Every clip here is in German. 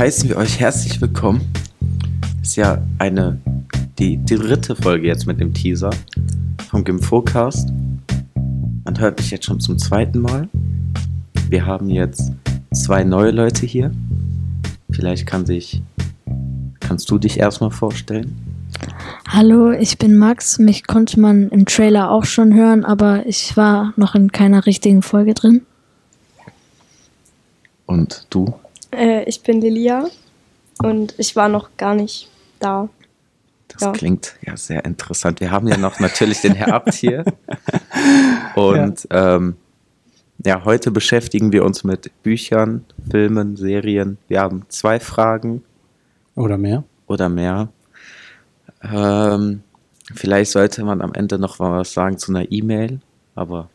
Heißen wir euch herzlich willkommen. Ist ja eine, die, die dritte Folge jetzt mit dem Teaser vom Gimfocast. Man hört mich jetzt schon zum zweiten Mal. Wir haben jetzt zwei neue Leute hier. Vielleicht kann sich, kannst du dich erstmal vorstellen? Hallo, ich bin Max. Mich konnte man im Trailer auch schon hören, aber ich war noch in keiner richtigen Folge drin. Und du? Äh, ich bin Lilia und ich war noch gar nicht da. Das Ja. klingt ja sehr interessant. Wir haben ja noch natürlich den Herr Abt hier. Und ja. Ähm, ja, heute beschäftigen wir uns mit Büchern, Filmen, Serien. Wir haben zwei Fragen Oder mehr. oder mehr. Ähm, vielleicht sollte man am Ende noch mal was sagen zu einer E-Mail, aber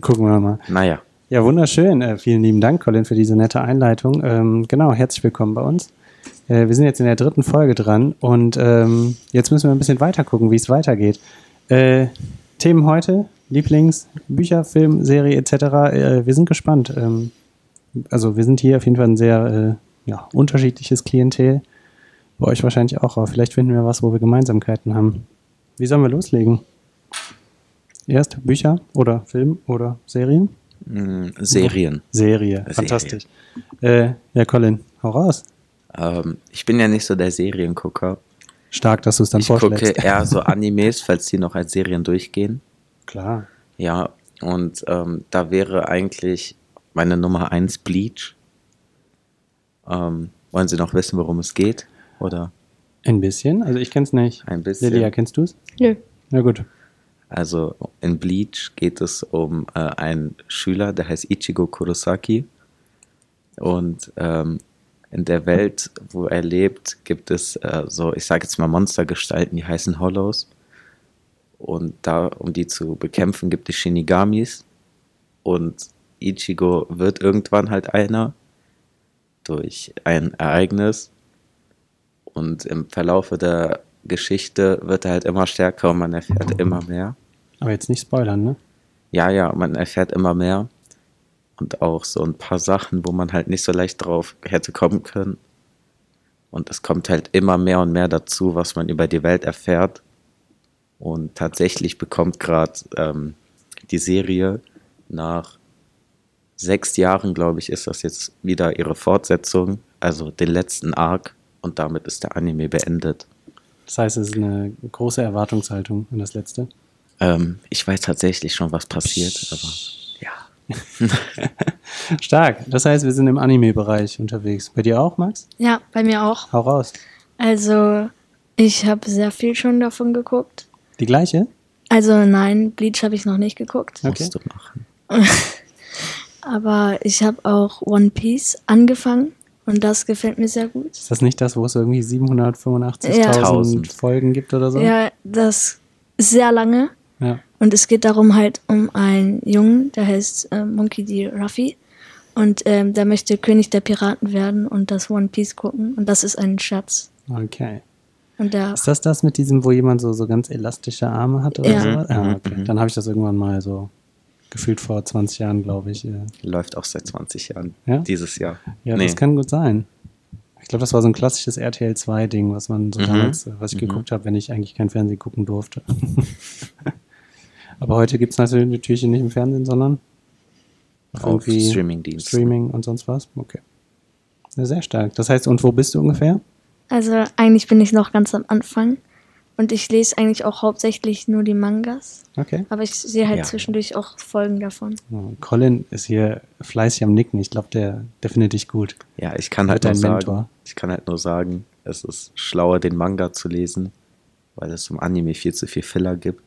Gucken wir mal. naja. Ja, wunderschön. Äh, vielen lieben Dank, Colin, für diese nette Einleitung. Ähm, genau, herzlich willkommen bei uns. Äh, wir sind jetzt in der dritten Folge dran und ähm, jetzt müssen wir ein bisschen weiter gucken, wie es weitergeht. Äh, Themen heute, Lieblings, Bücher, Film, Serie etc. Äh, wir sind gespannt. Ähm, also wir sind hier auf jeden Fall ein sehr äh, ja, unterschiedliches Klientel. Bei euch wahrscheinlich auch, aber vielleicht finden wir was, wo wir Gemeinsamkeiten haben. Wie sollen wir loslegen? Erst Bücher oder Film oder Serien? Mm, Serien. Serie, Serie. fantastisch. Äh, ja, Colin, hau raus. Ähm, ich bin ja nicht so der Seriengucker. Stark, dass du es dann Ich gucke vorschlägst. eher so Animes, falls die noch als Serien durchgehen. Klar. Ja, und ähm, da wäre eigentlich meine Nummer 1 Bleach. Ähm, wollen Sie noch wissen, worum es geht? Oder Ein bisschen, also ich kenn's nicht. ein bisschen? Lilia, kennst du's? Nö. Na gut. Also in Bleach geht es um äh, einen Schüler, der heißt Ichigo Kurosaki. Und ähm, in der Welt, wo er lebt, gibt es äh, so, ich sage jetzt mal Monstergestalten, die heißen Hollows. Und da, um die zu bekämpfen, gibt es Shinigamis. Und Ichigo wird irgendwann halt einer durch ein Ereignis. Und im Verlaufe der Geschichte wird er halt immer stärker und man erfährt immer mehr. Aber jetzt nicht spoilern, ne? Ja, ja, man erfährt immer mehr. Und auch so ein paar Sachen, wo man halt nicht so leicht drauf hätte kommen können. Und es kommt halt immer mehr und mehr dazu, was man über die Welt erfährt. Und tatsächlich bekommt gerade ähm, die Serie nach sechs Jahren, glaube ich, ist das jetzt wieder ihre Fortsetzung, also den letzten Arc. Und damit ist der Anime beendet. Das heißt, es ist eine große Erwartungshaltung an das letzte. Ähm, ich weiß tatsächlich schon, was passiert, aber ja. Stark. Das heißt, wir sind im Anime-Bereich unterwegs. Bei dir auch, Max? Ja, bei mir auch. Hau raus. Also, ich habe sehr viel schon davon geguckt. Die gleiche? Also, nein, Bleach habe ich noch nicht geguckt. Okay. Musst du machen. Aber ich habe auch One Piece angefangen und das gefällt mir sehr gut. Ist das nicht das, wo es irgendwie 785.000 Ja. Folgen gibt oder so? Ja, das ist sehr lange. Ja. Und es geht darum halt um einen Jungen, der heißt äh, Monkey D. Ruffy. Und ähm, der möchte König der Piraten werden und das One Piece gucken. Und das ist ein Schatz. Okay. Und der, Ist das das mit diesem, wo jemand so, so ganz elastische Arme hat oder Ja. so? Ja, Mhm, okay. mhm. Dann habe ich das irgendwann mal so gefühlt vor 20 Jahren, glaube ich. äh, Läuft auch seit 20 Jahren. Ja? Dieses Jahr. Ja, Nee. das kann gut sein. Ich glaube, das war so ein klassisches RTL 2-Ding, was man so Mhm. damals, äh, was ich Mhm. geguckt habe, wenn ich eigentlich kein Fernsehen gucken durfte. Aber heute gibt es natürlich nicht im Fernsehen, sondern Auf irgendwie Streamingdiensten. Streaming und sonst was. Okay. Ja, sehr stark. Das heißt, und wo bist du ungefähr? also eigentlich bin ich noch ganz am Anfang. Und ich lese eigentlich auch hauptsächlich nur die Mangas. Okay. Aber ich sehe halt Ja. zwischendurch auch Folgen davon. Colin ist hier fleißig am Nicken. Ich glaube, der, der findet dich gut. Ja, ich kann halt nur dein sagen, Mentor. ich kann halt nur sagen, es ist schlauer, den Manga zu lesen, weil es im Anime viel zu viel Filler gibt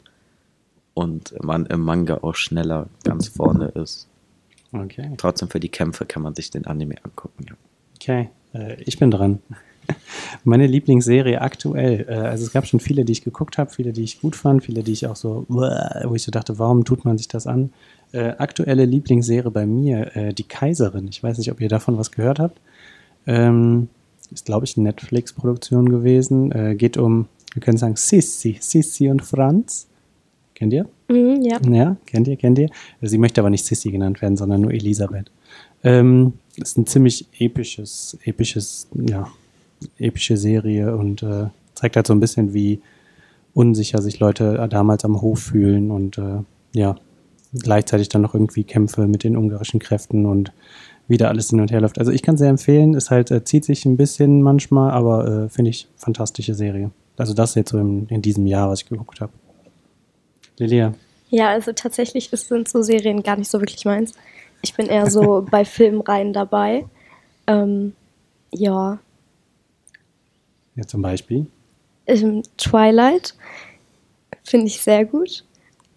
und man im Manga auch schneller ganz vorne ist. Okay. Trotzdem für die Kämpfe kann man sich den Anime angucken. Ja. Okay, äh, ich bin dran. Meine Lieblingsserie aktuell, äh, also es gab schon viele, die ich geguckt habe, viele, die ich gut fand, viele, die ich auch so, wo ich so dachte, warum tut man sich das an? Äh, aktuelle Lieblingsserie bei mir, äh, Die Kaiserin. Ich weiß nicht, ob ihr davon was gehört habt. Ähm, ist, glaube ich, eine Netflix-Produktion gewesen. Äh, geht um, wir können sagen, Sissi, Sissi und Franz. Kennt ihr? Mhm, ja. Ja, kennt ihr, kennt ihr. Sie möchte aber nicht Sissy genannt werden, sondern nur Elisabeth. Ähm, ist ein ziemlich episches, episches, ja, epische Serie und äh, zeigt halt so ein bisschen, wie unsicher sich Leute damals am Hof fühlen und äh, ja, gleichzeitig dann noch irgendwie Kämpfe mit den ungarischen Kräften und wieder alles hin und her läuft. Also ich kann sehr empfehlen, es halt äh, zieht sich ein bisschen manchmal, aber äh, finde ich fantastische Serie. Also das jetzt so in, in diesem Jahr, was ich geguckt habe. Lilia. Ja, also tatsächlich ist- sind so Serien gar nicht so wirklich meins. Ich bin eher so bei Filmreihen dabei. Ähm, ja, Ja, zum Beispiel. ähm, Twilight finde ich sehr gut.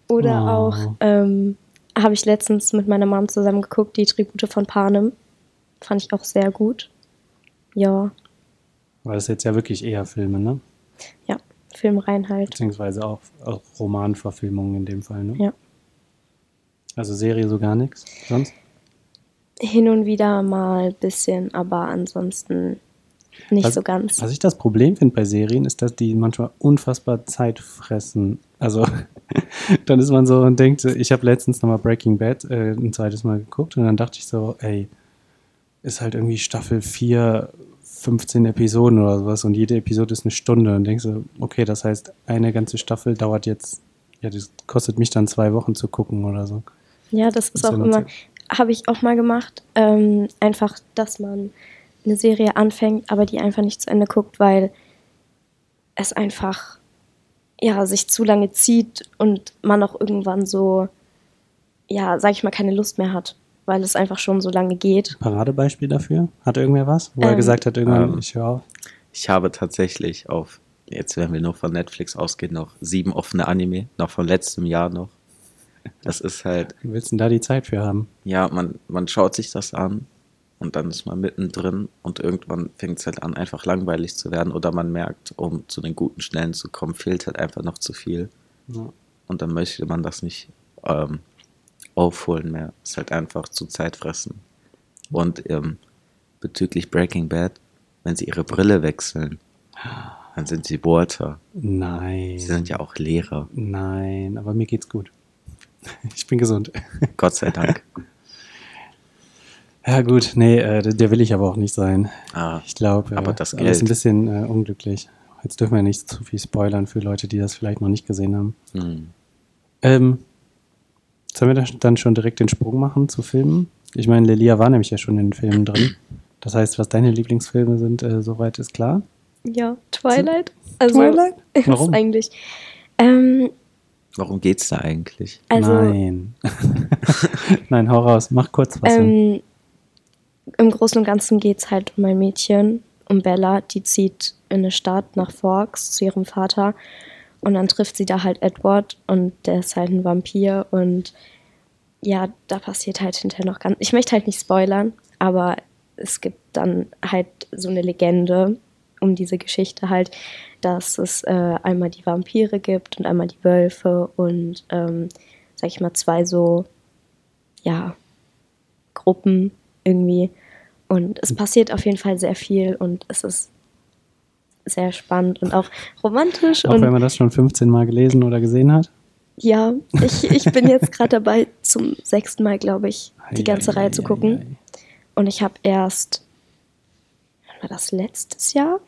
Oder Oh. auch ähm, habe ich letztens mit meiner Mom zusammen geguckt, die Tribute von Panem. Fand ich auch sehr gut. Ja, Weil das jetzt ja wirklich eher Filme, ne? ja, Filmreihen halt. Beziehungsweise auch, auch Romanverfilmungen in dem Fall, ne? Ja. Also Serie so gar nichts. Sonst? Hin und wieder mal ein bisschen, aber ansonsten nicht Was- so ganz. Was ich das Problem finde bei Serien, ist, dass die manchmal unfassbar Zeit fressen. Also dann ist man so und denkt, ich habe letztens nochmal Breaking Bad äh, ein zweites Mal geguckt und dann dachte ich so, ey, ist halt irgendwie Staffel 4, 15 Episoden oder sowas und jede Episode ist eine Stunde und denkst so, okay, das heißt, eine ganze Staffel dauert jetzt, ja, das kostet mich dann zwei Wochen zu gucken oder so. Ja, das ist Ist auch immer, habe ich auch mal gemacht. Ähm, einfach, dass man eine Serie anfängt, aber die einfach nicht zu Ende guckt, weil es einfach ja, sich zu lange zieht und man auch irgendwann so, ja, sag ich mal, keine Lust mehr hat, weil es einfach schon so lange geht. Paradebeispiel dafür? Hat irgendwer was? Wo er Ähm, gesagt hat, irgendwann, ähm, ich höre auf. Ich habe tatsächlich auf, jetzt werden wir nur von Netflix ausgehen, noch sieben offene Anime, noch von letztem Jahr noch. Das ist halt, Du willst denn da die Zeit für haben? ja, man, man schaut sich das an und dann ist man mittendrin und irgendwann fängt es halt an, einfach langweilig zu werden oder man merkt, um zu den guten Schnellen zu kommen, fehlt halt einfach noch zu viel Ja. und dann möchte man das nicht ähm, aufholen mehr. Ist halt einfach zu Zeitfressen. Und ähm, bezüglich Breaking Bad, wenn sie ihre Brille wechseln, dann sind sie Walter. Nein. Sie sind ja auch Lehrer. Nein, aber mir geht's gut. Ich bin gesund. Gott sei Dank. Ja, gut, nee, äh, der will ich aber auch nicht sein. Ah, Ich glaube, äh, Aber das ist alles ein Geld. bisschen äh, unglücklich. Jetzt dürfen wir nicht zu viel spoilern für Leute, die das vielleicht noch nicht gesehen haben. hm. Ähm, sollen wir da dann schon direkt den Sprung machen zu Filmen? Ich meine, Lelia war nämlich ja schon in den Filmen drin. Das heißt, was deine Lieblingsfilme sind, äh, soweit ist klar. Ja, Twilight. Also, Twilight? ist Warum? eigentlich. Ähm, Warum geht's da eigentlich? also, Nein. Nein, hau raus, mach kurz was. Ähm, Im Großen und Ganzen geht es halt um ein Mädchen, um Bella, die zieht in eine Stadt nach Forks zu ihrem Vater und dann trifft sie da halt Edward und der ist halt ein Vampir und ja, da passiert halt hinterher noch ganz. Ich möchte halt nicht spoilern, aber es gibt dann halt so eine Legende um diese Geschichte halt, dass es äh, einmal die Vampire gibt und einmal die Wölfe und ähm, sag ich mal zwei so ja Gruppen irgendwie. Und es passiert auf jeden Fall sehr viel und es ist sehr spannend und auch romantisch. auch und wenn man das schon 15 Mal gelesen oder gesehen hat. ja, ich, ich bin jetzt gerade dabei, zum sechsten Mal, glaube ich, die ganze Ei, Reihe ei, zu gucken. ei. Und ich habe erst, war das letztes Jahr?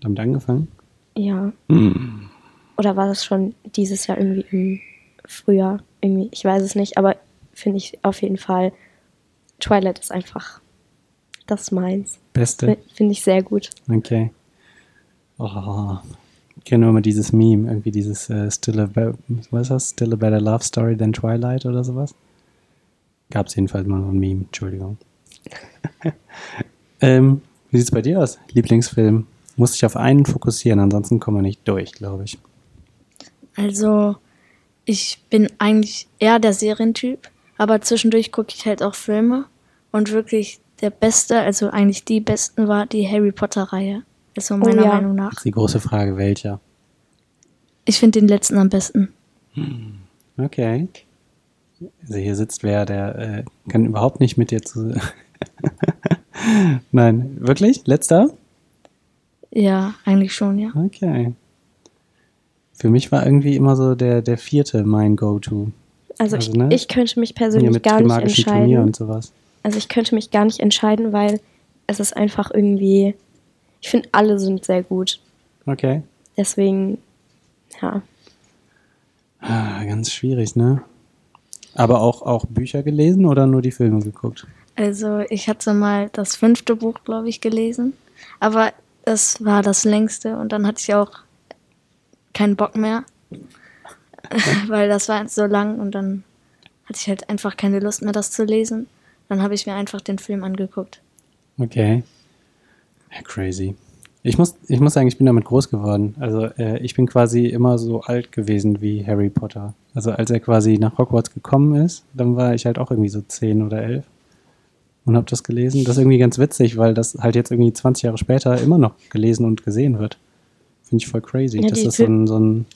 Damit angefangen? Ja. Hm. Oder war das schon dieses Jahr irgendwie im Frühjahr? Irgendwie, ich weiß es nicht, aber finde ich auf jeden Fall, Twilight ist einfach das ist meins. Beste. Finde ich sehr gut. Okay. Oh, ich kenne nur immer dieses Meme, irgendwie dieses äh, Still, a was ist das? Still a Better Love Story than Twilight oder sowas. Gab es jedenfalls mal so ein Meme, Entschuldigung. ähm, wie sieht's bei dir aus? Lieblingsfilm? Muss dich auf einen fokussieren, ansonsten kommen wir nicht durch, glaube ich. Also, ich bin eigentlich eher der Serientyp, aber zwischendurch gucke ich halt auch Filme. Und wirklich der beste, also eigentlich die besten war die Harry Potter-Reihe. Also meiner ja. Meinung nach. Jetzt die große Frage, welcher? Ich finde den letzten am besten. Okay. Also hier sitzt wer, der äh, kann überhaupt nicht mit dir zu. Nein, wirklich? Letzter? Ja, eigentlich schon, ja. Okay. Für mich war irgendwie immer so der, der vierte mein Go-To. Also, Also, ich, ne? ich könnte mich Hier persönlich mit gar dem nicht magischen Turnier entscheiden. und sowas. Also ich könnte mich gar nicht entscheiden, weil es ist einfach irgendwie. Ich finde, alle sind sehr gut. Okay. Deswegen, ja. Ah, ganz schwierig, ne? Aber auch, auch Bücher gelesen oder nur die Filme geguckt? Also ich hatte mal das fünfte Buch, glaube ich, gelesen. Aber das war das längste und dann hatte ich auch keinen Bock mehr. Weil das war so lang und dann hatte ich halt einfach keine Lust mehr, das zu lesen. Dann habe ich mir einfach den Film angeguckt. Okay. Ja, crazy. Ich muss, ich muss sagen, ich bin damit groß geworden. Also äh, ich bin quasi immer so alt gewesen wie Harry Potter. Also als er quasi nach Hogwarts gekommen ist, dann war ich halt auch irgendwie so zehn oder elf und habe das gelesen. Das ist irgendwie ganz witzig, weil das halt jetzt irgendwie 20 Jahre später immer noch gelesen und gesehen wird. Finde ich voll crazy. Ja, das ist so ein, so ein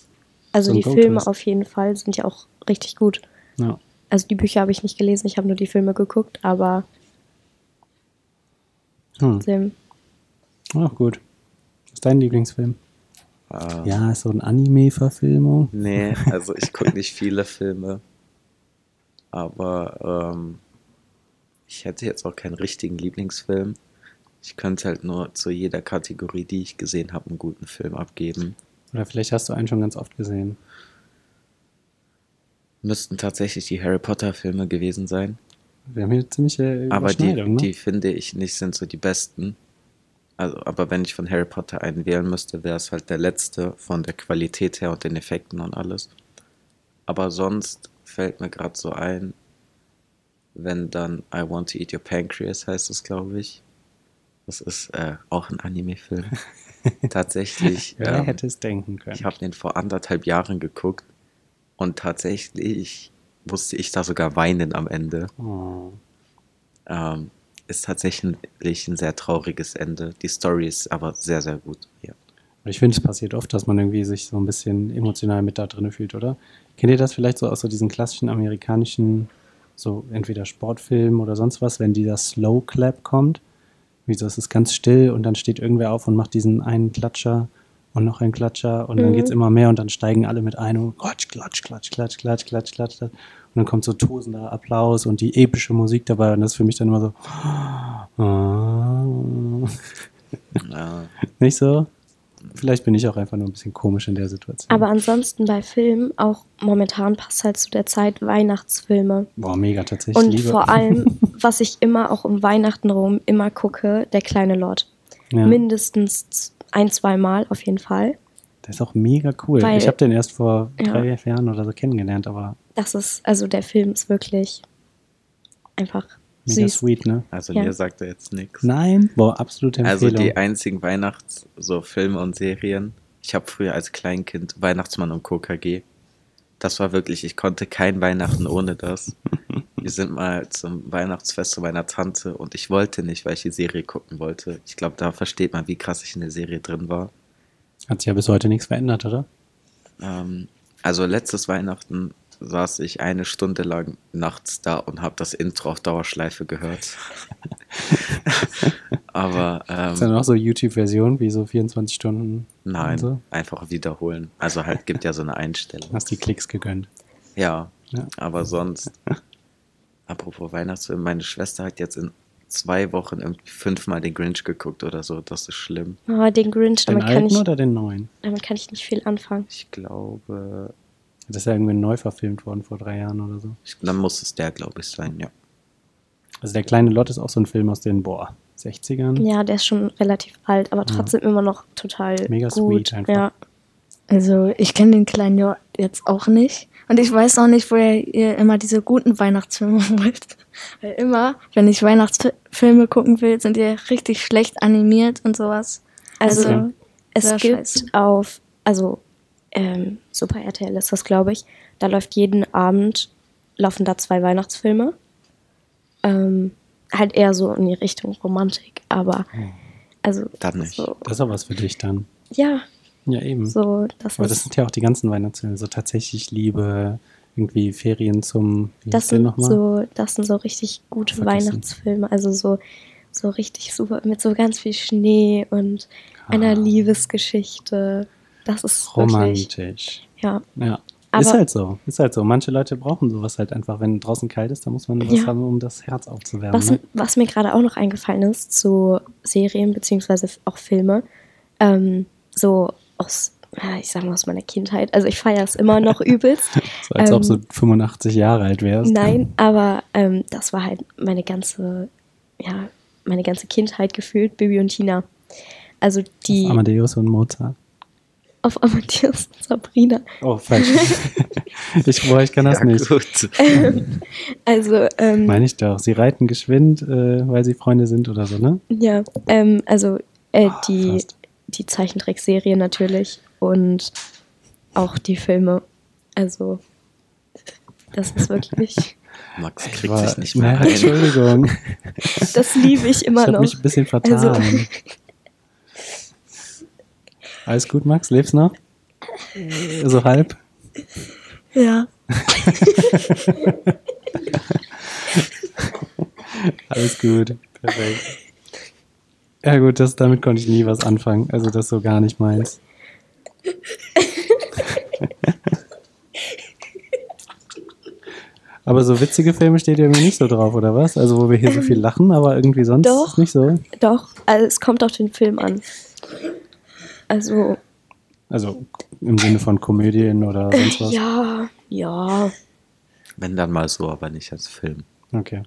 Also So ein die Filme ist- auf jeden Fall sind ja auch richtig gut. ja. Also die Bücher habe ich nicht gelesen, ich habe nur die Filme geguckt, aber Hm. Film. Ach gut. Was ist dein Lieblingsfilm? Ähm, Ja, ist so eine Anime-Verfilmung. Nee, also ich gucke nicht viele Filme. Aber ähm, ich hätte jetzt auch keinen richtigen Lieblingsfilm. Ich könnte halt nur zu jeder Kategorie, die ich gesehen habe, einen guten Film abgeben. Oder vielleicht hast du einen schon ganz oft gesehen. Müssten tatsächlich die Harry Potter Filme gewesen sein. Wir haben hier ziemliche Aber die, ne? die finde ich nicht sind so die besten. Also, aber wenn ich von Harry Potter einen wählen müsste, wäre es halt der letzte von der Qualität her und den Effekten und alles. Aber sonst fällt mir gerade so ein, wenn dann I Want to Eat Your Pancreas heißt es, glaube ich. Das ist äh, auch ein Anime-Film. Tatsächlich. Wer ähm, hätte es denken können? ich habe den vor anderthalb Jahren geguckt und tatsächlich musste ich da sogar weinen am Ende. oh. Ähm, ist tatsächlich ein sehr trauriges Ende. Die Story ist aber sehr, sehr gut. Ja. Ich finde, es passiert oft, dass man irgendwie sich so ein bisschen emotional mit da drin fühlt, oder? Kennt ihr das vielleicht so aus so diesen klassischen amerikanischen, so entweder Sportfilmen oder sonst was, wenn dieser Slow Clap kommt? Wie so, es ist ganz still und dann steht irgendwer auf und macht diesen einen Klatscher und noch einen Klatscher und dann Mhm. geht's immer mehr und dann steigen alle mit ein und klatsch, klatsch, klatsch, klatsch, klatsch, klatsch, klatsch. klatsch. Und dann kommt so tosender Applaus und die epische Musik dabei und das ist für mich dann immer so. Ja, Nicht so? Vielleicht bin ich auch einfach nur ein bisschen komisch in der Situation. Aber ansonsten bei Filmen, auch momentan passt halt zu der Zeit Weihnachtsfilme. Boah, mega tatsächlich. Und liebe. vor allem, was ich immer auch um Weihnachten rum immer gucke, der kleine Lord. ja, Mindestens ein, zwei Mal auf jeden Fall. der ist auch mega cool. Weil- ich habe den erst vor Ja. drei Jahren oder so kennengelernt, aber Das ist, also der Film ist wirklich einfach mega süß. sweet, ne? also Ja. mir sagt er jetzt nichts. Nein, boah, absolute Also Empfehlung. die einzigen Weihnachts-, so Filme und Serien. Ich habe früher als Kleinkind Weihnachtsmann und KKG. Das war wirklich, ich konnte kein Weihnachten ohne das. Wir sind mal zum Weihnachtsfest zu meiner Tante und ich wollte nicht, weil ich die Serie gucken wollte. Ich glaube, da versteht man, wie krass ich in der Serie drin war. Hat sich ja bis heute nichts verändert, oder? Ähm, also letztes Weihnachten saß ich eine Stunde lang nachts da und habe das Intro auf Dauerschleife gehört. Aber Ist ja ähm, noch so YouTube-Version, wie so 24 Stunden. nein, So. einfach wiederholen. Also halt gibt ja so eine Einstellung. Hast die Klicks gegönnt. Ja, Ja. aber sonst, apropos Weihnachtsfilm, meine Schwester hat jetzt in zwei Wochen irgendwie fünfmal den Grinch geguckt oder so. Das ist schlimm. Oh, den Grinch, Den damit kann, alten ich, oder den neuen? damit kann ich nicht viel anfangen. Ich glaube, Das ist ja irgendwie neu verfilmt worden vor drei Jahren oder so. ich, dann muss es der, glaube ich, sein, ja. Also der kleine Lott ist auch so ein Film aus den, boah, 60ern. Ja, der ist schon relativ alt, aber trotzdem immer noch total Mega gut. sweet einfach. Ja. Also ich kenne den kleinen Jörg jetzt auch nicht. Und ich weiß auch nicht, woher ihr immer diese guten Weihnachtsfilme holt. Weil immer, wenn ich Weihnachtsfilme gucken will, sind die richtig schlecht animiert und sowas. Also Okay. es gibt scheiße. auf, also ähm, Super RTL ist das, glaube ich. Da läuft jeden Abend, laufen da zwei Weihnachtsfilme. Ähm, halt eher so in die Richtung Romantik, aber also Dann nicht. So, Das ist auch was für dich dann. ja, Ja, eben. so das Aber das sind ja auch die ganzen Weihnachtsfilme. So tatsächlich Liebe, irgendwie Ferien zum, wie das sind nochmal? so das sind so richtig gute Vergessen. Weihnachtsfilme, also so so richtig super mit so ganz viel Schnee und einer Ah. Liebesgeschichte. Das ist wirklich Romantisch. ja, Ja, Aber ist halt so, ist halt so. Manche Leute brauchen sowas halt einfach. Wenn draußen kalt ist, dann muss man was Ja. haben, um das Herz aufzuwärmen. was, ne? was mir gerade auch noch eingefallen ist zu Serien beziehungsweise auch Filme, ähm, so aus, ich sag mal aus meiner Kindheit. Also ich feiere es immer noch übelst. So, als ob ähm, du 85 Jahre alt wärst. Nein, aber ähm, das war halt meine ganze, ja, meine ganze Kindheit gefühlt, Bibi und Tina. Also die Amadeus und Mozart. Auf Amadeus und Sabrina. Oh, falsch. ich, boah, ich kann das ja, nicht. gut. Also, ähm, Meine ich doch. Sie reiten geschwind, äh, weil sie Freunde sind oder so, ne? ja, ähm, also äh, Ah, die, fast. die Zeichentrickserie natürlich und auch die Filme. Also, das ist wirklich, Max kriegt War- sich nicht mehr Na, rein. Entschuldigung. das liebe ich Ich immer habe noch. mich ein bisschen vertan. Also- Alles gut, Max? Lebst noch? So halb? Ja. Alles gut. Perfekt. Ja gut, das, damit konnte ich nie was anfangen. Also das ist so gar nicht meins. Aber so witzige Filme steht ja irgendwie nicht so drauf, oder was? Also wo wir hier so viel lachen, aber irgendwie sonst doch. nicht so. Doch, also es kommt auf den Film an. Also, Also im Sinne von Komödien oder sonst was. ja, ja, Wenn dann mal so, aber nicht als Film. Okay.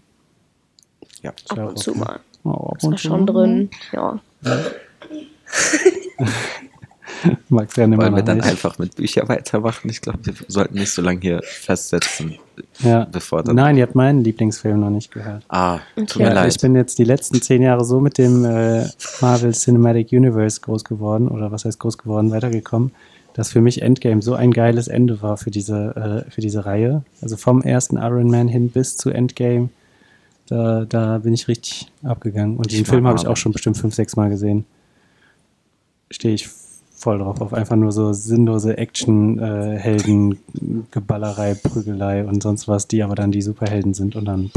Ja. ab und zu mal. Oh, ab Ist und war zu. schon drin, ja. Ja nimmer Wollen wir dann nicht. einfach mit Büchern weitermachen? Ich glaube, wir sollten nicht so lange hier festsetzen, Ja. bevor dann. Nein, ihr habt meinen Lieblingsfilm noch nicht gehört. Ah, tut Okay. mir Ja, leid. ich bin jetzt die letzten zehn Jahre so mit dem äh, Marvel Cinematic Universe groß geworden, oder was heißt groß geworden, weitergekommen, dass für mich Endgame so ein geiles Ende war für diese, äh, für diese Reihe. Also vom ersten Iron Man hin bis zu Endgame, da, da bin ich richtig abgegangen. Und Ich den mag Film habe ich auch schon bestimmt fünf, sechs Mal gesehen. Stehe ich voll drauf, auf einfach nur so sinnlose Action-Helden, Geballerei, Prügelei und sonst was, die aber dann die Superhelden sind und dann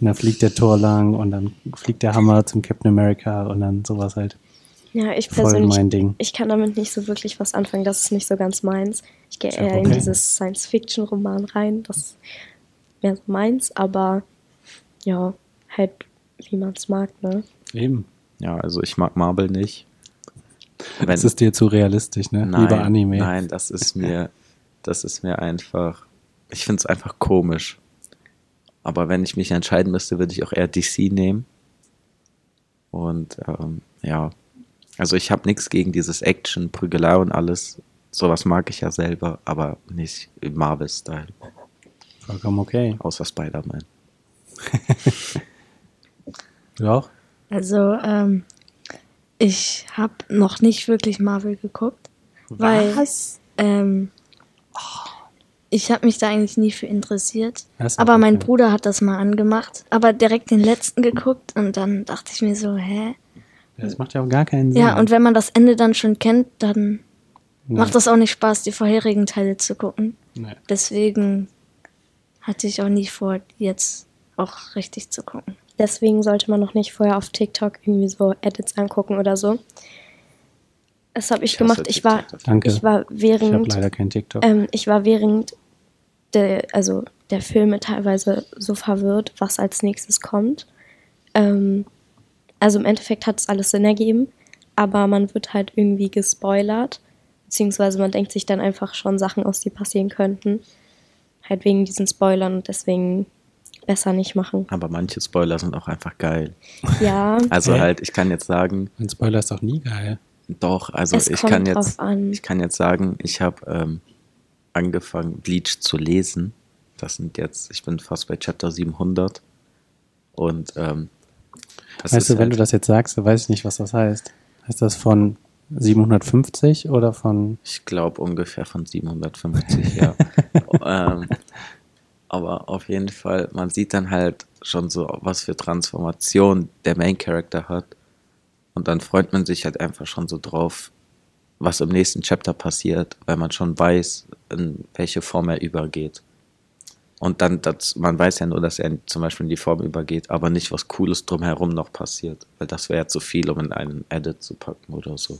und dann fliegt der Tor lang und dann fliegt der Hammer zum Captain America und dann sowas halt. Ja, ich Voll persönlich, mein Ding. ich kann damit nicht so wirklich was anfangen. Das ist nicht so ganz meins. Ich gehe eher in okay. dieses Science-Fiction-Roman rein. Das mehr so meins, aber ja, halt wie man es mag, ne? Eben. Ja, also ich mag Marvel nicht. Wenn, Das ist dir zu realistisch, ne? nein, Lieber Anime. Nein, das ist mir, das ist mir einfach, ich finde es einfach komisch. Aber wenn ich mich entscheiden müsste, würde ich auch eher DC nehmen. Und ähm, ja, also ich habe nichts gegen dieses Action, Prügelei und alles. Sowas mag ich ja selber, aber nicht im Marvel-Style. Vollkommen okay. Außer Spider-Man. Du auch? Also, ähm, ich habe noch nicht wirklich Marvel geguckt, weil ähm, ich habe mich da eigentlich nie für interessiert. Aber mein okay. Bruder hat das mal angemacht, aber direkt den letzten geguckt und dann dachte ich mir so, hä? Das macht ja auch gar keinen Sinn. Ja, und wenn man das Ende dann schon kennt, dann Nee. macht das auch nicht Spaß, die vorherigen Teile zu gucken. Nee. Deswegen hatte ich auch nie vor, jetzt auch richtig zu gucken. Deswegen sollte man noch nicht vorher auf TikTok irgendwie so Edits angucken oder so. Das habe ich, Ich gemacht. Ich war. Danke. ich war Ich habe während leider kein TikTok. Ähm, ich war während der, also der Filme teilweise so verwirrt, was als nächstes kommt. Ähm, also im Endeffekt hat es alles Sinn ergeben, aber man wird halt irgendwie gespoilert, beziehungsweise man denkt sich dann einfach schon Sachen aus, die passieren könnten. Halt wegen diesen Spoilern und deswegen besser nicht machen. Aber manche Spoiler sind auch einfach geil. Ja, Also Hä? halt, ich kann jetzt sagen, Ein Spoiler ist doch nie geil. doch, also Es ich kommt kann drauf jetzt, an. ich kann jetzt sagen, ich habe ähm, angefangen, Bleach zu lesen. Das sind jetzt, ich bin fast bei Chapter 700. Und ähm, das weißt ist du, wenn halt, du das jetzt sagst, dann weiß ich nicht, was das heißt. Heißt das von 750 oder von. Ich glaube ungefähr von 750, ja. ähm, aber auf jeden Fall, man sieht dann halt schon so, was für Transformation der Main Character hat. Und dann freut man sich halt einfach schon so drauf, was im nächsten Chapter passiert, weil man schon weiß, in welche Form er übergeht. Und dann, das, man weiß ja nur, dass er zum Beispiel in die Form übergeht, aber nicht, was Cooles drumherum noch passiert. Weil das wäre ja zu viel, um in einen Edit zu packen oder so.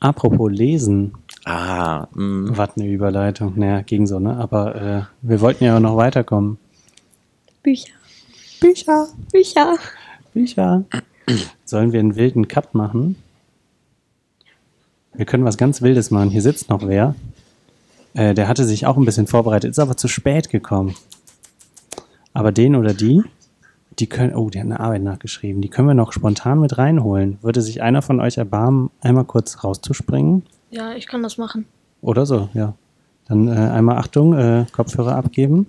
Apropos Lesen. Ah, mh. Was eine Überleitung. Naja, ging so, ne? Aber äh, wir wollten ja auch noch weiterkommen. Bücher. Bücher. Bücher. Bücher. Sollen wir einen wilden Cut machen? Wir können was ganz Wildes machen. Hier sitzt noch wer. Äh, der hatte sich auch ein bisschen vorbereitet, ist aber zu spät gekommen. Aber den oder die, die können, oh, der hat eine Arbeit nachgeschrieben, die können wir noch spontan mit reinholen. Würde sich einer von euch erbarmen, einmal kurz rauszuspringen? Ja, ich kann das machen. Oder so, ja. Dann äh, einmal Achtung, äh, Kopfhörer abgeben.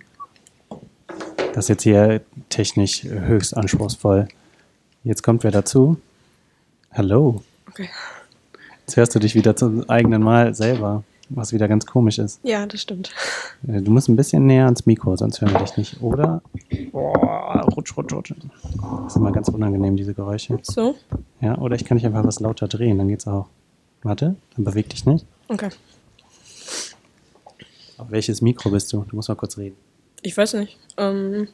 Das ist jetzt hier technisch höchst anspruchsvoll. Jetzt kommt wer dazu. Hallo. Okay. Jetzt hörst du dich wieder zum eigenen Mal selber, was wieder ganz komisch ist. Ja, das stimmt. Äh, Du musst ein bisschen näher ans Mikro, sonst hören wir dich nicht. Oder? Boah, rutsch, rutsch, rutsch. Das ist immer ganz unangenehm, diese Geräusche. So? Ja, oder ich kann dich einfach was lauter drehen, dann geht's auch. Warte, dann beweg dich nicht. Okay. Auf welches Mikro bist du? Du musst mal kurz reden. Ich weiß nicht. Ähm.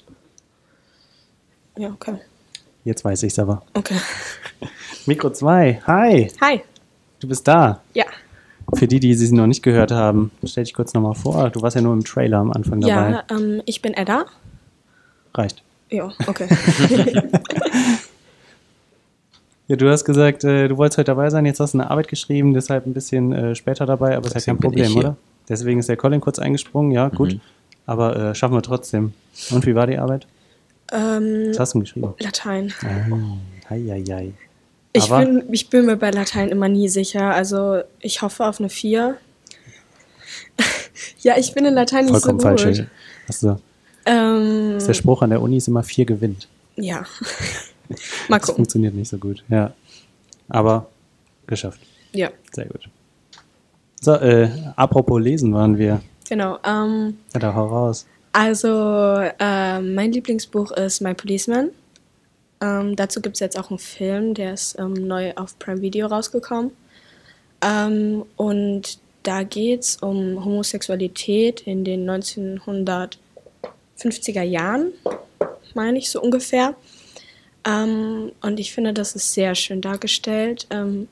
Ja, okay. Jetzt weiß ich's aber. Okay. Mikro 2, hi, Hi. du bist da. Ja. Für die, die sie noch nicht gehört haben, stell dich kurz nochmal vor. Du warst ja nur im Trailer am Anfang dabei. Ja, ähm, ich bin Edda. Reicht. Ja, okay. Ja, du hast gesagt, äh, du wolltest heute dabei sein, jetzt hast du eine Arbeit geschrieben, deshalb ein bisschen äh, später dabei, aber ist ja kein Problem, oder? Deswegen ist der Colin kurz eingesprungen, ja, gut. Mhm. Aber äh, schaffen wir trotzdem. Und wie war die Arbeit? ähm, Was hast du geschrieben? Latein. Hei, hei, hei. Ich Aber- bin, ich bin mir bei Latein immer nie sicher. Also ich hoffe auf eine 4. ja, ich bin in Latein nicht Vollkommen so gut. falsch. Also, Ähm, der Spruch an der Uni ist immer vier gewinnt. ja. Mal Das gucken. funktioniert nicht so gut, ja. Aber geschafft. Ja, Sehr gut. So, äh, apropos Lesen waren wir. genau. Ähm, Ja, da hau raus. Also, ähm, mein Lieblingsbuch ist My Policeman. Ähm, dazu gibt es jetzt auch einen Film, der ist ähm, neu auf Prime Video rausgekommen. Ähm, und da geht es um Homosexualität in den 1950er Jahren, meine ich so ungefähr. Ähm, und ich finde, das ist sehr schön dargestellt, ähm,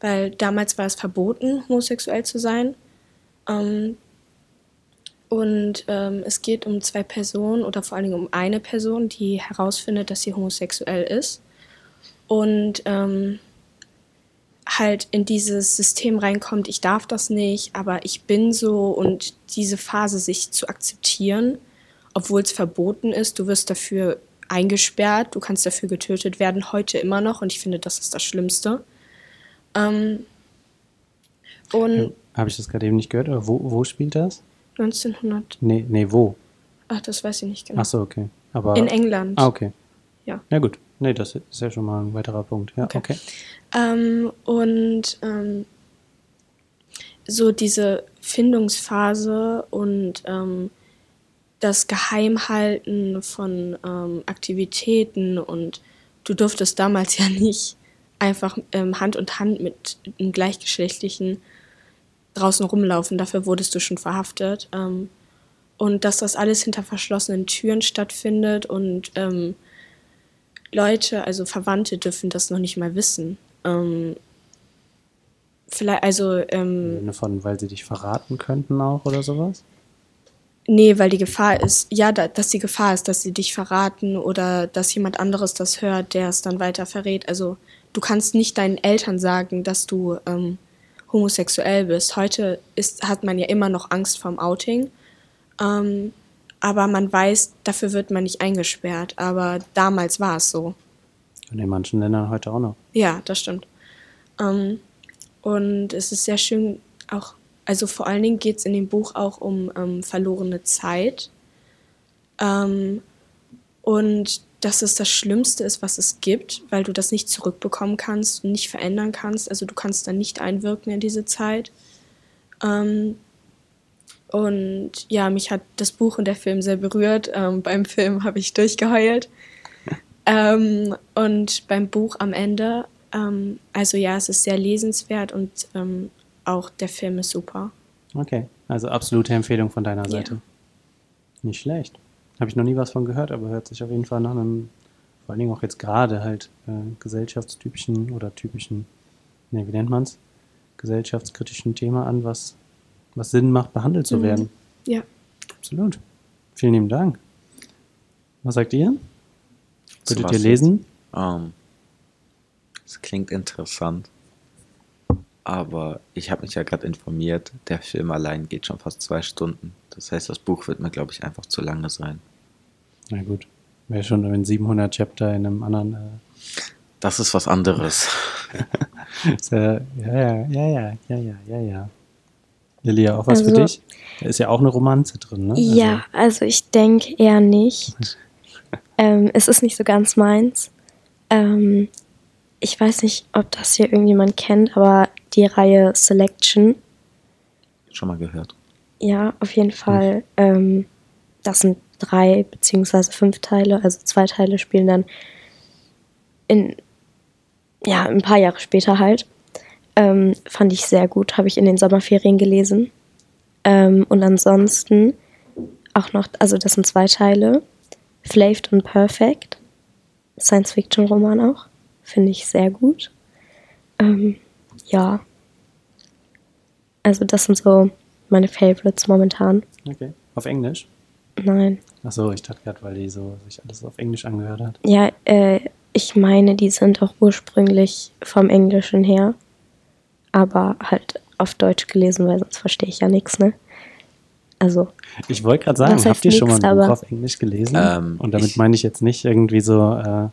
weil damals war es verboten, homosexuell zu sein. Ähm, und ähm, es geht um zwei Personen oder vor allen Dingen um eine Person, die herausfindet, dass sie homosexuell ist. Und ähm, halt in dieses System reinkommt, ich darf das nicht, aber ich bin so und diese Phase sich zu akzeptieren, obwohl es verboten ist, du wirst dafür eingesperrt, du kannst dafür getötet werden, heute immer noch und ich finde, das ist das Schlimmste. Ähm, und Habe ich das gerade eben nicht gehört? Oder wo, wo spielt das? 1900, Nee, nee, wo? ach, das weiß ich nicht genau. Ach so, okay. Aber, In England. Ah, okay. Ja. Na gut. Nee, das ist ja schon mal ein weiterer Punkt. Ja, okay. Okay. Ähm, und ähm, so diese Findungsphase und ähm, das Geheimhalten von ähm, Aktivitäten und du durftest damals ja nicht einfach ähm, Hand und Hand mit einem gleichgeschlechtlichen draußen rumlaufen, dafür wurdest du schon verhaftet. Ähm, und dass das alles hinter verschlossenen Türen stattfindet und ähm, Leute, also Verwandte, dürfen das noch nicht mal wissen. Ähm, vielleicht, also, Im ähm, Sinne von, weil sie dich verraten könnten auch oder sowas? Nee, weil die Gefahr ist, ja, da, dass die Gefahr ist, dass sie dich verraten oder dass jemand anderes das hört, der es dann weiter verrät. Also, du kannst nicht deinen Eltern sagen, dass du ähm, homosexuell bist. Heute ist, hat man ja immer noch Angst vorm Outing. Ähm, aber man weiß, dafür wird man nicht eingesperrt. Aber damals war es so. Und in manchen Ländern heute auch noch. Ja, das stimmt. Ähm, und es ist sehr schön, auch, also vor allen Dingen geht es in dem Buch auch um ähm, verlorene Zeit. Ähm, und dass es das Schlimmste ist, was es gibt, weil du das nicht zurückbekommen kannst und nicht verändern kannst. Also du kannst dann nicht einwirken in diese Zeit. Ähm, und ja, mich hat das Buch und der Film sehr berührt. Ähm, beim Film habe ich durchgeheult. Ähm, und beim Buch am Ende, ähm, also ja, es ist sehr lesenswert und ähm, auch der Film ist super. Okay. Also absolute Empfehlung von deiner Ja. Seite. Nicht schlecht. Habe ich noch nie was von gehört, aber hört sich auf jeden Fall nach einem, vor allen Dingen auch jetzt gerade halt äh, gesellschaftstypischen oder typischen, ne, wie nennt man's? gesellschaftskritischen Thema an, was, was Sinn macht, behandelt zu werden. Ja. Absolut. Vielen lieben Dank. Was sagt ihr? Würdet ihr lesen? Ähm, das klingt interessant aber ich habe mich ja gerade informiert, der Film allein geht schon fast zwei Stunden. Das heißt, das Buch wird mir, glaube ich, einfach zu lange sein. Na gut, wäre schon, ein 700 Chapter in einem anderen. Äh das ist was anderes. ja, ja, ja, ja, ja, ja, ja, ja. Lilia, auch was also, für dich? Da ist ja auch eine Romanze drin, ne? Also. Ja, also ich denke eher nicht. ähm, es ist nicht so ganz meins. Ähm, ich weiß nicht, ob das hier irgendjemand kennt, aber die Reihe Selection, Schon mal gehört. ja, auf jeden Fall. Ähm, das sind drei beziehungsweise fünf Teile, also zwei Teile spielen dann in, ja, ein paar Jahre später halt. Ähm, fand ich sehr gut, habe ich in den Sommerferien gelesen. Ähm, und ansonsten auch noch, also das sind zwei Teile. Flaved und Perfect. Science-Fiction-Roman auch. Finde ich sehr gut. Ähm, ja. Also das sind so meine Favorites momentan. Okay. Auf Englisch? Nein. Achso, ich dachte gerade, weil die so sich alles auf Englisch angehört hat. Ja, äh, ich meine, die sind auch ursprünglich vom Englischen her. Aber halt auf Deutsch gelesen, weil sonst verstehe ich ja nichts, ne? Also, Ich wollte gerade sagen, habt ihr schon mal nix, ein Buch auf Englisch gelesen? Ähm, Und damit ich- meine ich jetzt nicht irgendwie so äh,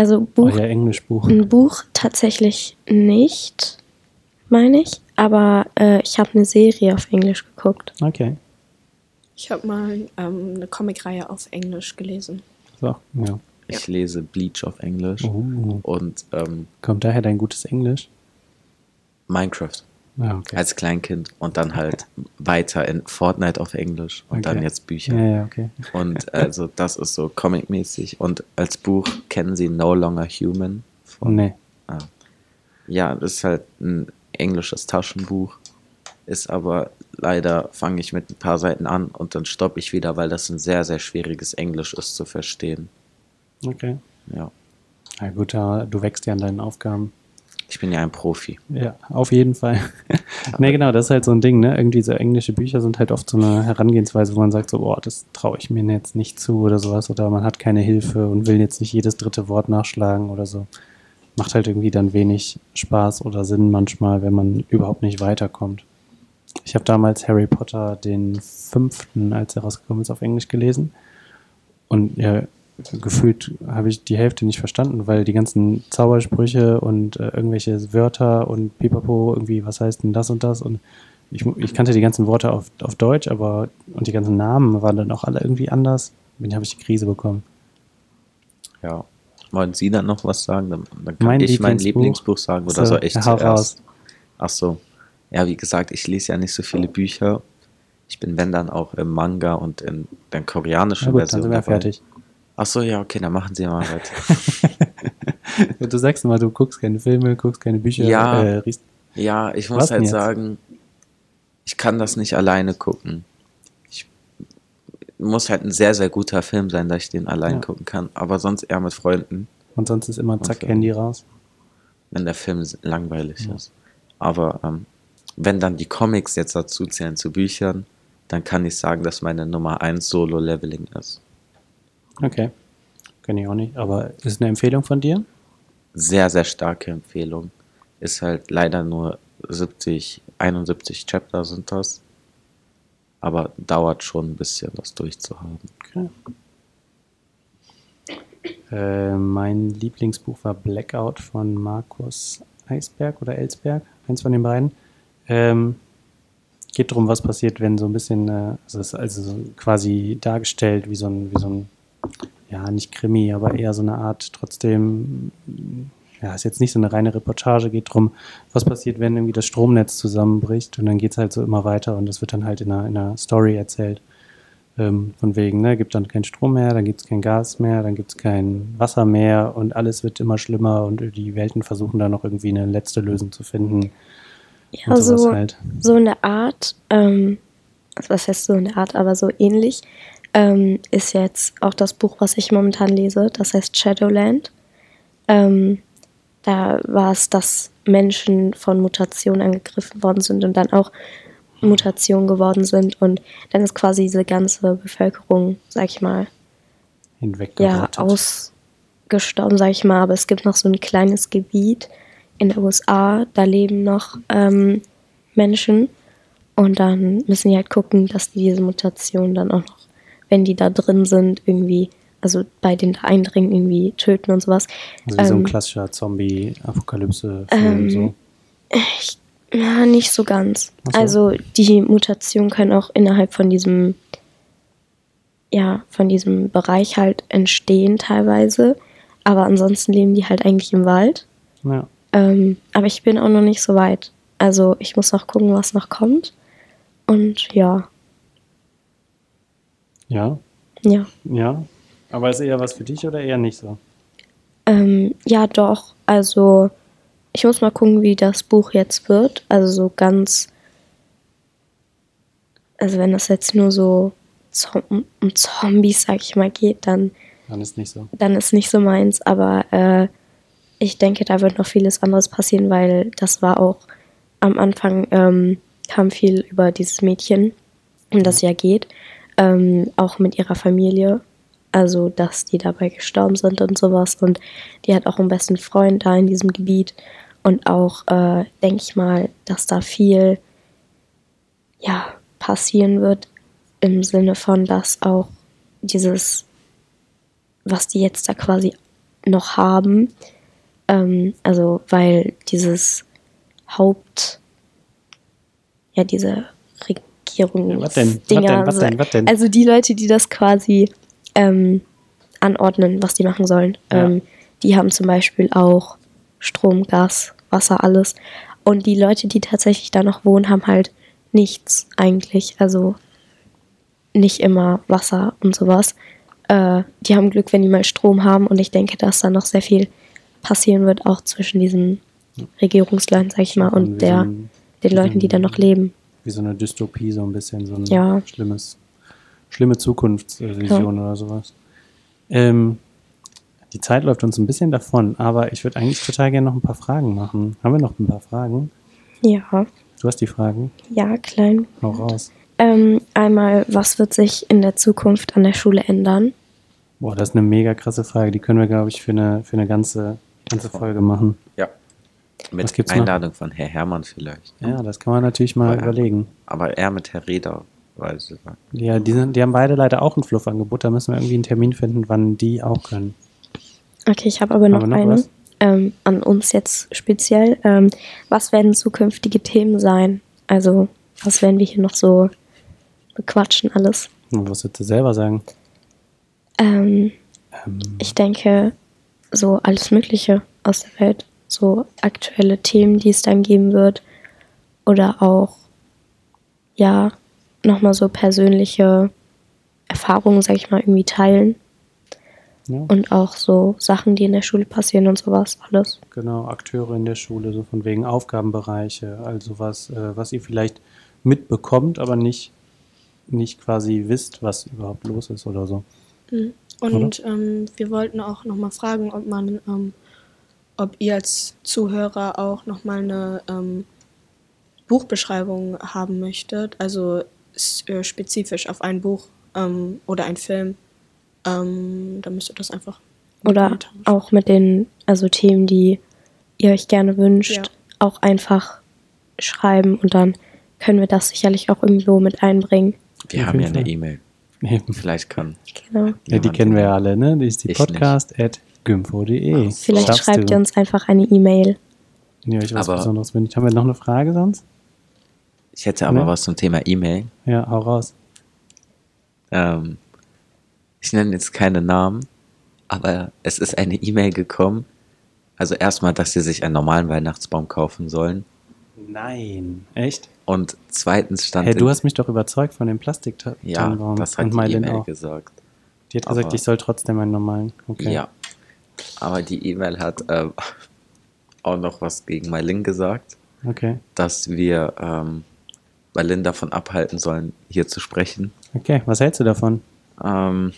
also Buch, euer Englischbuch. ein Buch tatsächlich nicht, meine ich. Aber äh, ich habe eine Serie auf Englisch geguckt. Okay. Ich habe mal ähm, eine Comicreihe auf Englisch gelesen. So, ja. Ich lese Bleach auf Englisch Oh. und ähm, Kommt daher dein gutes Englisch? Minecraft Ja, okay. als Kleinkind und dann halt weiter in Fortnite auf Englisch und dann Okay. jetzt Bücher. ja, ja, okay. Und also das ist so comic-mäßig. Und als Buch kennen Sie No Longer Human. Oh, nee. Ah. Ja, das ist halt ein englisches Taschenbuch. Ist aber leider, fange ich mit ein paar Seiten an und dann stoppe ich wieder, weil das ein sehr, sehr schwieriges Englisch ist zu verstehen. Okay. Ja. Na gut, du wächst ja an deinen Aufgaben. Ich bin ja ein Profi. Ja, auf jeden Fall. ne, genau, das ist halt so ein Ding, ne? Irgendwie so englische Bücher sind halt oft so eine Herangehensweise, wo man sagt so, boah, das traue ich mir jetzt nicht zu oder sowas. Oder man hat keine Hilfe und will jetzt nicht jedes dritte Wort nachschlagen oder so. Macht halt irgendwie dann wenig Spaß oder Sinn manchmal, wenn man überhaupt nicht weiterkommt. Ich habe damals Harry Potter den fünften, als er rausgekommen ist, auf Englisch gelesen. Und ja, gefühlt habe ich die Hälfte nicht verstanden, weil die ganzen Zaubersprüche und äh, irgendwelche Wörter und Pipapo, irgendwie, was heißt denn das und das? Und ich, ich kannte die ganzen Worte auf, auf Deutsch, aber und die ganzen Namen waren dann auch alle irgendwie anders. Dann habe ich die Krise bekommen. Ja. Wollen Sie dann noch was sagen? Dann, dann kann Mein ich mein Lieblingsbuch? Sagen oder So, soll ich hau zuerst? raus. Ach so. Ja, wie gesagt, ich lese ja nicht so viele Bücher. Ich bin, wenn dann auch im Manga und in der koreanischen Na gut, dann Version sind wir dabei. fertig. Ach so, ja, okay, dann machen Sie mal weiter. Du sagst immer, du guckst keine Filme, guckst keine Bücher, Ja. äh, riechst. Ja, ich Was muss denn halt sagen, ich kann das nicht alleine gucken. Ich muss halt ein sehr, sehr guter Film sein, dass ich den allein Ja. gucken kann. Aber sonst eher mit Freunden, Und sonst ist immer zack. Handy raus. wenn der Film langweilig ist. Aber ähm, wenn dann die Comics jetzt dazu zählen zu Büchern, dann kann ich sagen, dass meine Nummer 1 Solo-Leveling ist. Okay. Kenn ich auch nicht. Aber ist eine Empfehlung von dir? Sehr, sehr starke Empfehlung. Ist halt leider nur 70, 71 Chapter sind das. Aber dauert schon ein bisschen, das durchzuhaben. Okay. Äh, mein Lieblingsbuch war Blackout von Markus Eisberg oder Ellsberg, eins von den beiden. Ähm, geht darum, was passiert, wenn so ein bisschen, äh, also es ist also so quasi dargestellt wie so ein, wie so ein, ja, nicht Krimi, aber eher so eine Art trotzdem, ja, ist jetzt nicht so eine reine Reportage, geht darum, was passiert, wenn irgendwie das Stromnetz zusammenbricht und dann geht es halt so immer weiter und das wird dann halt in einer, in einer Story erzählt. Ähm, von wegen, ne, gibt dann keinen Strom mehr, dann gibt es kein Gas mehr, dann gibt es kein Wasser mehr und alles wird immer schlimmer und die Welten versuchen da noch irgendwie eine letzte Lösung zu finden. Ja, so, halt. so in der Art, ähm, was heißt so in der Art, aber so ähnlich, ähm, ist jetzt auch das Buch, was ich momentan lese. Das heißt Shadowland. Ähm, da war es, dass Menschen von Mutationen angegriffen worden sind und dann auch Mutationen geworden sind und dann ist quasi diese ganze Bevölkerung, sag ich mal, ja, ausgestorben, sag ich mal. Aber es gibt noch so ein kleines Gebiet in den USA, da leben noch ähm, Menschen und dann müssen die halt gucken, dass die diese Mutation dann auch noch, wenn die da drin sind, irgendwie, also bei denen da eindringen, irgendwie töten und sowas. Also wie so ein ähm, klassischer Zombie-Apokalypse-Film. Ähm, so. Ja, nicht so ganz. So. Also die Mutationen können auch innerhalb von diesem, ja, von diesem Bereich halt entstehen teilweise. Aber ansonsten leben die halt eigentlich im Wald. Ja. Ähm, aber ich bin auch noch nicht so weit. Also ich muss noch gucken, was noch kommt. Und ja, ja, ja. ja. Aber ist eher was für dich oder eher nicht so? Ähm, ja, doch. Also, ich muss mal gucken, wie das Buch jetzt wird. Also, so ganz. Also, wenn das jetzt nur so um Zombies, sag ich mal, geht, dann, Dann ist nicht so. dann ist nicht so meins. Aber äh, ich denke, da wird noch vieles anderes passieren, weil das war auch am Anfang, ähm, kam viel über dieses Mädchen, um das ja geht. Ähm, auch mit ihrer Familie. Also, dass die dabei gestorben sind und sowas. Und die hat auch einen besten Freund da in diesem Gebiet. Und auch, äh, denke ich mal, dass da viel, ja, passieren wird. Im Sinne von, dass auch dieses, was die jetzt da quasi noch haben, ähm, also, weil dieses Haupt, ja, diese Regierung. Ja, was denn? Was denn? Was denn? Was denn? Also die Leute, die das quasi ähm, anordnen, was die machen sollen. Ja. Ähm, die haben zum Beispiel auch Strom, Gas, Wasser, alles. Und die Leute, die tatsächlich da noch wohnen, haben halt nichts eigentlich. Also nicht immer Wasser und sowas. Äh, die haben Glück, wenn die mal Strom haben. Und ich denke, dass da noch sehr viel passieren wird, auch zwischen diesen Regierungsleuten, sag ich mal, und der, den Leuten, die da noch leben. Wie so eine Dystopie, so ein bisschen, so ein Ja. schlimmes, schlimme Zukunftsvision oder sowas. Ähm, die Zeit läuft uns ein bisschen davon, aber ich würde eigentlich total gerne noch ein paar Fragen machen. Haben wir noch ein paar Fragen? Ja, Du hast die Fragen? ja, klein. Hau raus. Ähm, einmal, was wird sich in der Zukunft an der Schule ändern? Boah, das ist eine mega krasse Frage. Die können wir, glaube ich, für eine, für eine ganze, ganze Folge machen. Ja. Mit gibt's noch? Einladung von Herr Hermann vielleicht. Ja, das kann man natürlich mal Ja. überlegen. Aber eher mit Herr Reda, weiß ich nicht. Ja, die, sind, die haben beide leider auch ein Fluffangebot. Da müssen wir irgendwie einen Termin finden, wann die auch können. Okay, ich habe aber noch, noch eine ähm, an uns jetzt speziell. Ähm, was werden zukünftige Themen sein? Also, was werden wir hier noch so bequatschen alles? Und Was würdest du selber sagen? Ähm, Ähm, ich denke, so alles Mögliche aus der Welt. So aktuelle Themen, die es dann geben wird. Oder auch, ja, nochmal so persönliche Erfahrungen, sag ich mal, irgendwie teilen. ja, Und auch so Sachen, die in der Schule passieren und sowas, alles. genau, Akteure in der Schule, so von wegen Aufgabenbereiche, also was, äh, was ihr vielleicht mitbekommt, aber nicht, nicht quasi wisst, was überhaupt los ist oder so. Und ähm, wir wollten auch nochmal fragen, ob man, ähm, ob ihr als Zuhörer auch nochmal eine ähm, Buchbeschreibung haben möchtet, also äh, spezifisch auf ein Buch ähm, oder ein Film. Ähm, dann müsst ihr das einfach. Oder auch mit den, also Themen, die ihr euch gerne wünscht, Ja. auch einfach schreiben und dann können wir das sicherlich auch irgendwo mit einbringen. Wir haben ja eine. E-Mail. Vielleicht kann. Genau. Ja, die kennen wir ja alle, ne? Die ist die Ich nicht. podcast.gymfo.de. Vielleicht Schaffst schreibt du. ihr uns einfach eine E-Mail. Ja, ich was Aber- Besonderes bin. Haben wir noch eine Frage sonst? Ich hätte aber Ne? was zum Thema E-Mail. Ja, hau raus. Ähm, ich nenne jetzt keine Namen, aber es ist eine E-Mail gekommen. Also erstmal, dass sie sich einen normalen Weihnachtsbaum kaufen sollen. Nein. Echt? Und zweitens stand Hey, du hast mich doch überzeugt von dem plastik ja, das hat und die E-Mail gesagt. Die hat gesagt, aber- ich soll trotzdem einen normalen. Okay. Ja. Aber die E-Mail hat ähm, auch noch was gegen Mylin gesagt, Okay. dass wir ähm, Mylin davon abhalten sollen, hier zu sprechen. Okay, was hältst du davon? Ähm,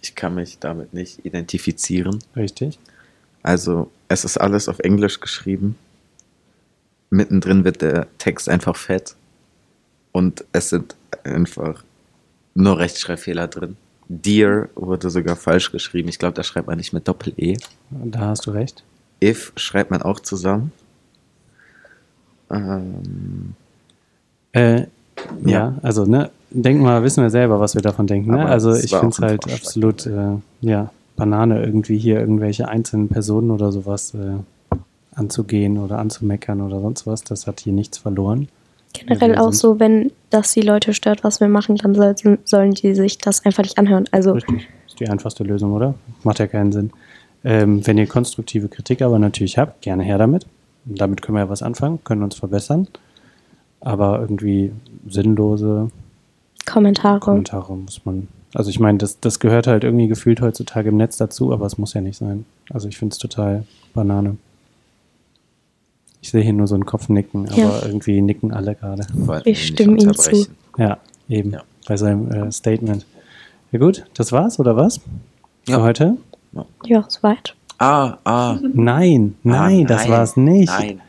ich kann mich damit nicht identifizieren. Richtig. Also, es ist alles auf Englisch geschrieben. Mittendrin wird der Text einfach fett. Und es sind einfach nur Rechtschreibfehler drin. Dear wurde sogar falsch geschrieben. Ich glaube, da schreibt man nicht mit Doppel-E. Da hast du recht. If schreibt man auch zusammen. Ähm, Äh, ja. Ja. also, ne, denk mal, wissen wir selber, was wir davon denken. Ne? Also, ich finde es halt Vorschlag absolut, äh, ja, Banane, irgendwie hier irgendwelche einzelnen Personen oder sowas äh, anzugehen oder anzumeckern oder sonst was. Das hat hier nichts verloren. Generell auch so, wenn das die Leute stört, was wir machen, dann sollten, sollen die sich das einfach nicht anhören. Also Richtig. Ist die einfachste Lösung, oder? Macht ja keinen Sinn. Ähm, wenn ihr konstruktive Kritik aber natürlich habt, gerne her damit. Damit können wir ja was anfangen, können uns verbessern. Aber irgendwie sinnlose Kommentare. Kommentare muss man. Also ich meine, das, das gehört halt irgendwie gefühlt heutzutage im Netz dazu, aber es muss ja nicht sein. Also ich finde es total Banane. Ich sehe hier nur so einen Kopfnicken, aber Ja. irgendwie nicken alle gerade. nicht stimmen ihm unterbrechen. Ja, eben. Ja. Bei seinem äh, Statement. Ja gut, das war's, oder was? Ja. Für heute? Ja, soweit. Ah, ah. Nein, nein, ah, das nein, war's nicht. Nein.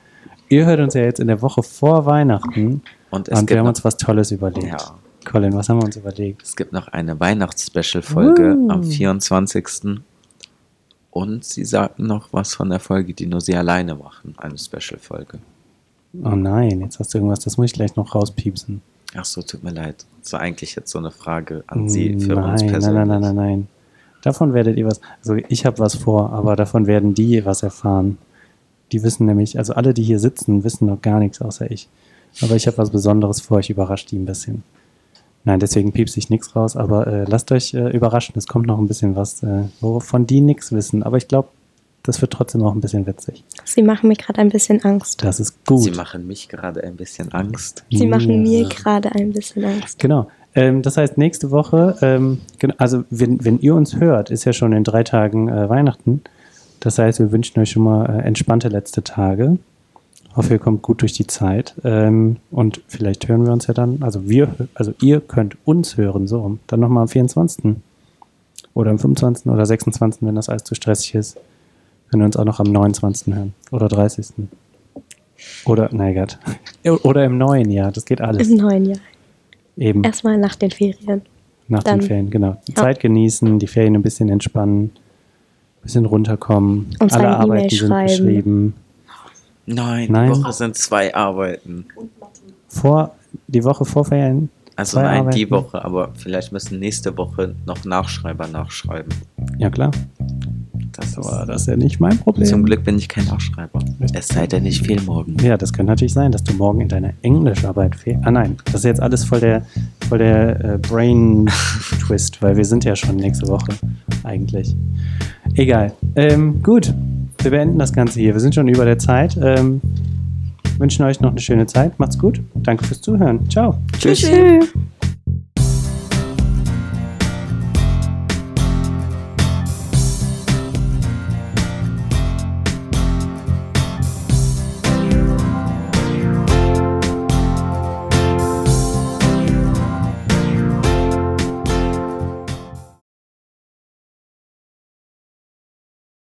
Ihr hört uns ja jetzt in der Woche vor Weihnachten Und es und wir haben uns was Tolles überlegt. Ja. Colin, was haben wir uns überlegt? es gibt noch eine Weihnachts-Special-Folge Uh. am 24. Und sie sagten noch was von der Folge, die nur sie alleine machen. Eine Special-Folge. Oh nein, jetzt hast du irgendwas, das muss ich gleich noch rauspiepsen. Ach so, tut mir leid. Das war eigentlich jetzt so eine Frage an Sie für nein, uns nein, persönlich. nein, nein, nein, nein. Davon werdet ihr was, also ich habe was vor, aber davon werden die was erfahren. Die wissen nämlich, also alle, die hier sitzen, wissen noch gar nichts außer ich. Aber ich habe was Besonderes vor, ich überrasche die ein bisschen. Nein, deswegen piepse ich nichts raus, aber äh, lasst euch äh, überraschen, es kommt noch ein bisschen was, äh, wovon die nichts wissen. Aber ich glaube, das wird trotzdem auch ein bisschen witzig. Sie machen mir gerade ein bisschen Angst. Das ist gut. Sie machen mich gerade ein bisschen Angst. Sie machen Ja. mir gerade ein bisschen Angst. Genau. Ähm, das heißt, nächste Woche, ähm, gen- also wenn, wenn ihr uns hört, ist ja schon in drei Tagen äh, Weihnachten. Das heißt, wir wünschen euch schon mal äh, entspannte letzte Tage. Hoffe, ihr kommt gut durch die Zeit. Ähm, und vielleicht hören wir uns ja dann, also wir, also ihr könnt uns hören, so. Dann nochmal am 24. Oder am 25. oder 26., wenn das alles zu stressig ist. Können wir uns auch noch am 29. hören. Oder 30. Oder, nein, Gott. Oder im neuen Jahr, das geht alles. Im neuen Jahr. Eben. Erstmal nach den Ferien. Nach Dann- den Ferien, genau. Die Ja. Zeit genießen, die Ferien ein bisschen entspannen, ein bisschen runterkommen. Uns Alle Arbeiten sind schreiben. geschrieben. Nein, Nein. die Woche sind zwei Arbeiten. Vor, die Woche vor Ferien. Also nein, die Arbeiten. Woche, aber vielleicht müssen nächste Woche noch Nachschreiber nachschreiben. Ja, klar. Das ist, Aber das ist ja nicht mein Problem. zum Glück bin ich kein Nachschreiber. Es sei denn, ich fehl morgen. Ja, das könnte natürlich sein, dass du morgen in deiner Englischarbeit fehlst. Ah nein, das ist jetzt alles voll der, voll der äh, Brain-Twist, weil wir sind ja schon nächste Woche eigentlich. Egal. Ähm, gut, wir beenden das Ganze hier. Wir sind schon über der Zeit. Ähm, wünschen euch noch eine schöne Zeit. Macht's gut. Danke fürs Zuhören. Ciao. Tschüss. Tschüss.